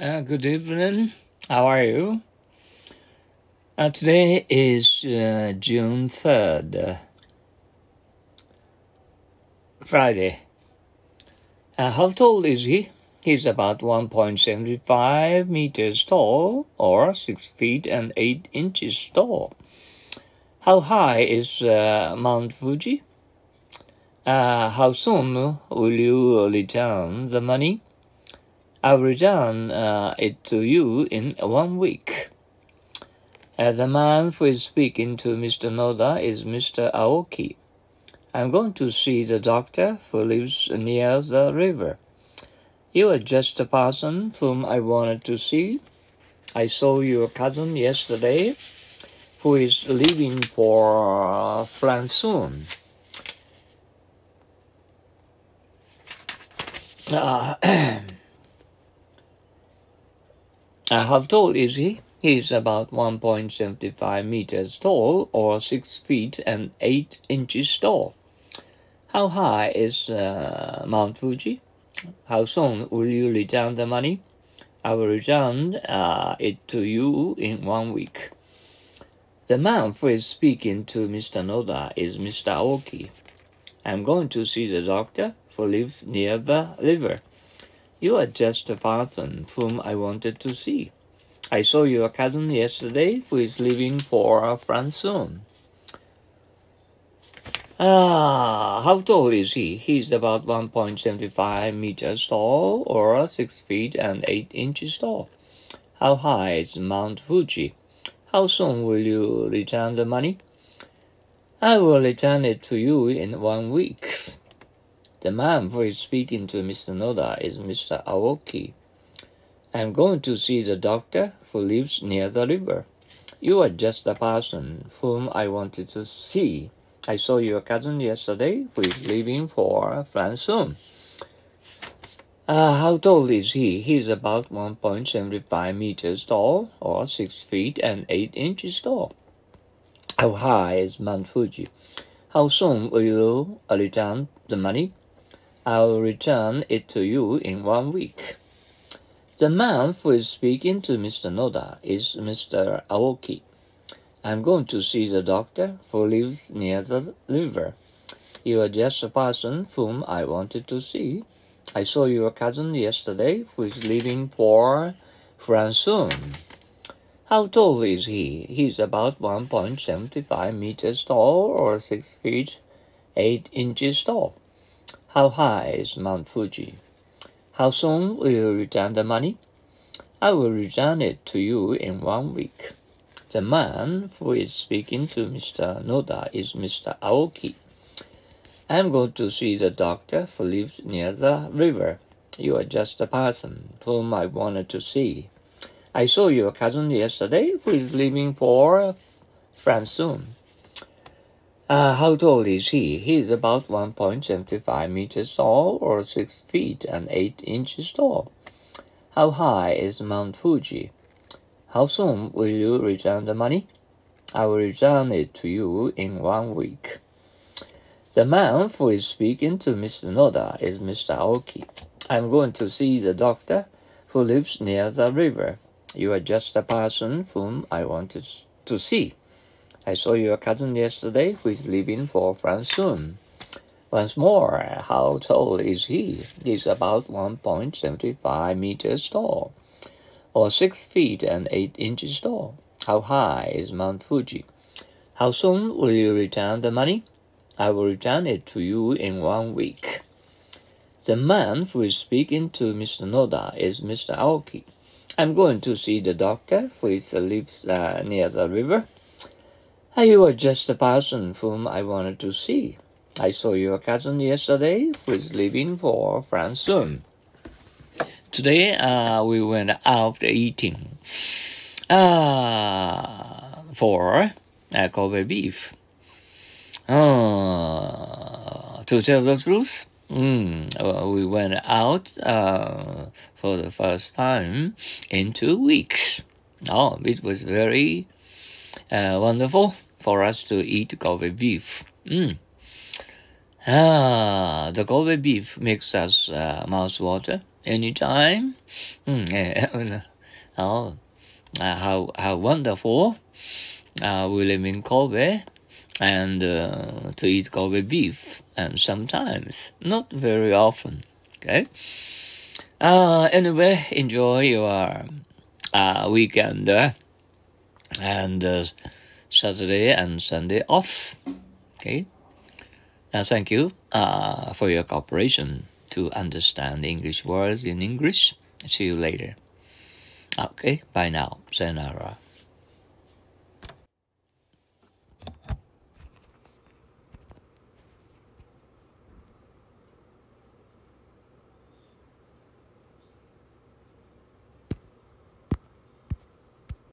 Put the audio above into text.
Uh, good evening. How are you? Uh, today is uh, June 3rd, uh, Friday. Uh, how tall is he? He's about 1.75 meters tall, or 6 feet and 8 inches tall. How high is uh, Mount Fuji? Uh, how soon will you return the money? I'll return uh, it to you in one week. Uh, the man who is speaking to Mr. Noda is Mr. Aoki. I'm going to see the doctor who lives near the river. You are just the person whom I wanted to see. I saw your cousin yesterday, who is leaving for France soon. Uh, Uh, how tall is he? He is about 1.75 meters tall, or 6 feet and 8 inches tall. How high is uh, Mount Fuji? How soon will you return the money? I will return uh, it to you in one week. The man who is speaking to Mr. Noda is Mr. Aoki. I'm going to see the doctor who lives near the river. You are just the person whom I wanted to see. I saw your cousin yesterday who is leaving for France soon. Ah, how tall is he? He is about 1.75 meters tall, or 6 feet and 8 inches tall. How high is Mount Fuji? How soon will you return the money? I will return it to you in one week. The man who is speaking to Mr. Noda is Mr. Aoki. I am going to see the doctor who lives near the river. You are just the person whom I wanted to see. I saw your cousin yesterday who is leaving for France soon. Uh, how tall is he? He is about 1.75 meters tall, or 6 feet and 8 inches tall. How high is Mount Fuji? How soon will you return the money? I'll return it to you in one week. The man who is speaking to Mr. Noda is Mr. Aoki. I'm going to see the doctor who lives near the river. You are just the person whom I wanted to see. I saw your cousin yesterday who is leaving for France soon. How tall is he? He's about 1.75 meters tall or 6 feet 8 inches tall. How high is Mount Fuji? How soon will you return the money? I will return it to you in one week. The man who is speaking to Mr. Noda is Mr. Aoki. I am going to see the doctor who lives near the river. You are just the person whom I wanted to see. I saw your cousin yesterday who is leaving for France soon. Uh, how tall is he? He is about 1.75 meters tall, or 6 feet and 8 inches tall. How high is Mount Fuji? How soon will you return the money? I will return it to you in one week. The man who is speaking to Mr. Noda is Mr. Aoki. I'm going to see the doctor who lives near the river. You are just the person whom I wanted to see. I saw your cousin yesterday who is leaving for France soon. Once more, how tall is he? He's about 1.75 meters tall, or 6 feet and 8 inches tall. How high is Mount Fuji? How soon will you return the money? I will return it to you in one week. The man who is speaking to Mr. Noda is Mr. Aoki. I'm going to see the doctor who lives uh, near the river. You are just the person whom I wanted to see. I saw your cousin yesterday who is leaving for France soon. Today uh, we went out eating uh, for uh, Kobe beef. Uh, to tell the truth, mm, uh, we went out uh, for the first time in two weeks. Oh, it was very uh, wonderful for us to eat Kobe beef. Mm. Ah, the Kobe beef makes us uh, mouth water. anytime. Mm, oh, uh, how how wonderful! Uh, we live in Kobe, and uh, to eat Kobe beef, and sometimes, not very often. Okay. Uh, anyway, enjoy your uh, weekend uh, and uh, Saturday and Sunday off. Okay. Now, thank you uh, for your cooperation to understand English words in English. See you later. Okay, bye now. Sayonara.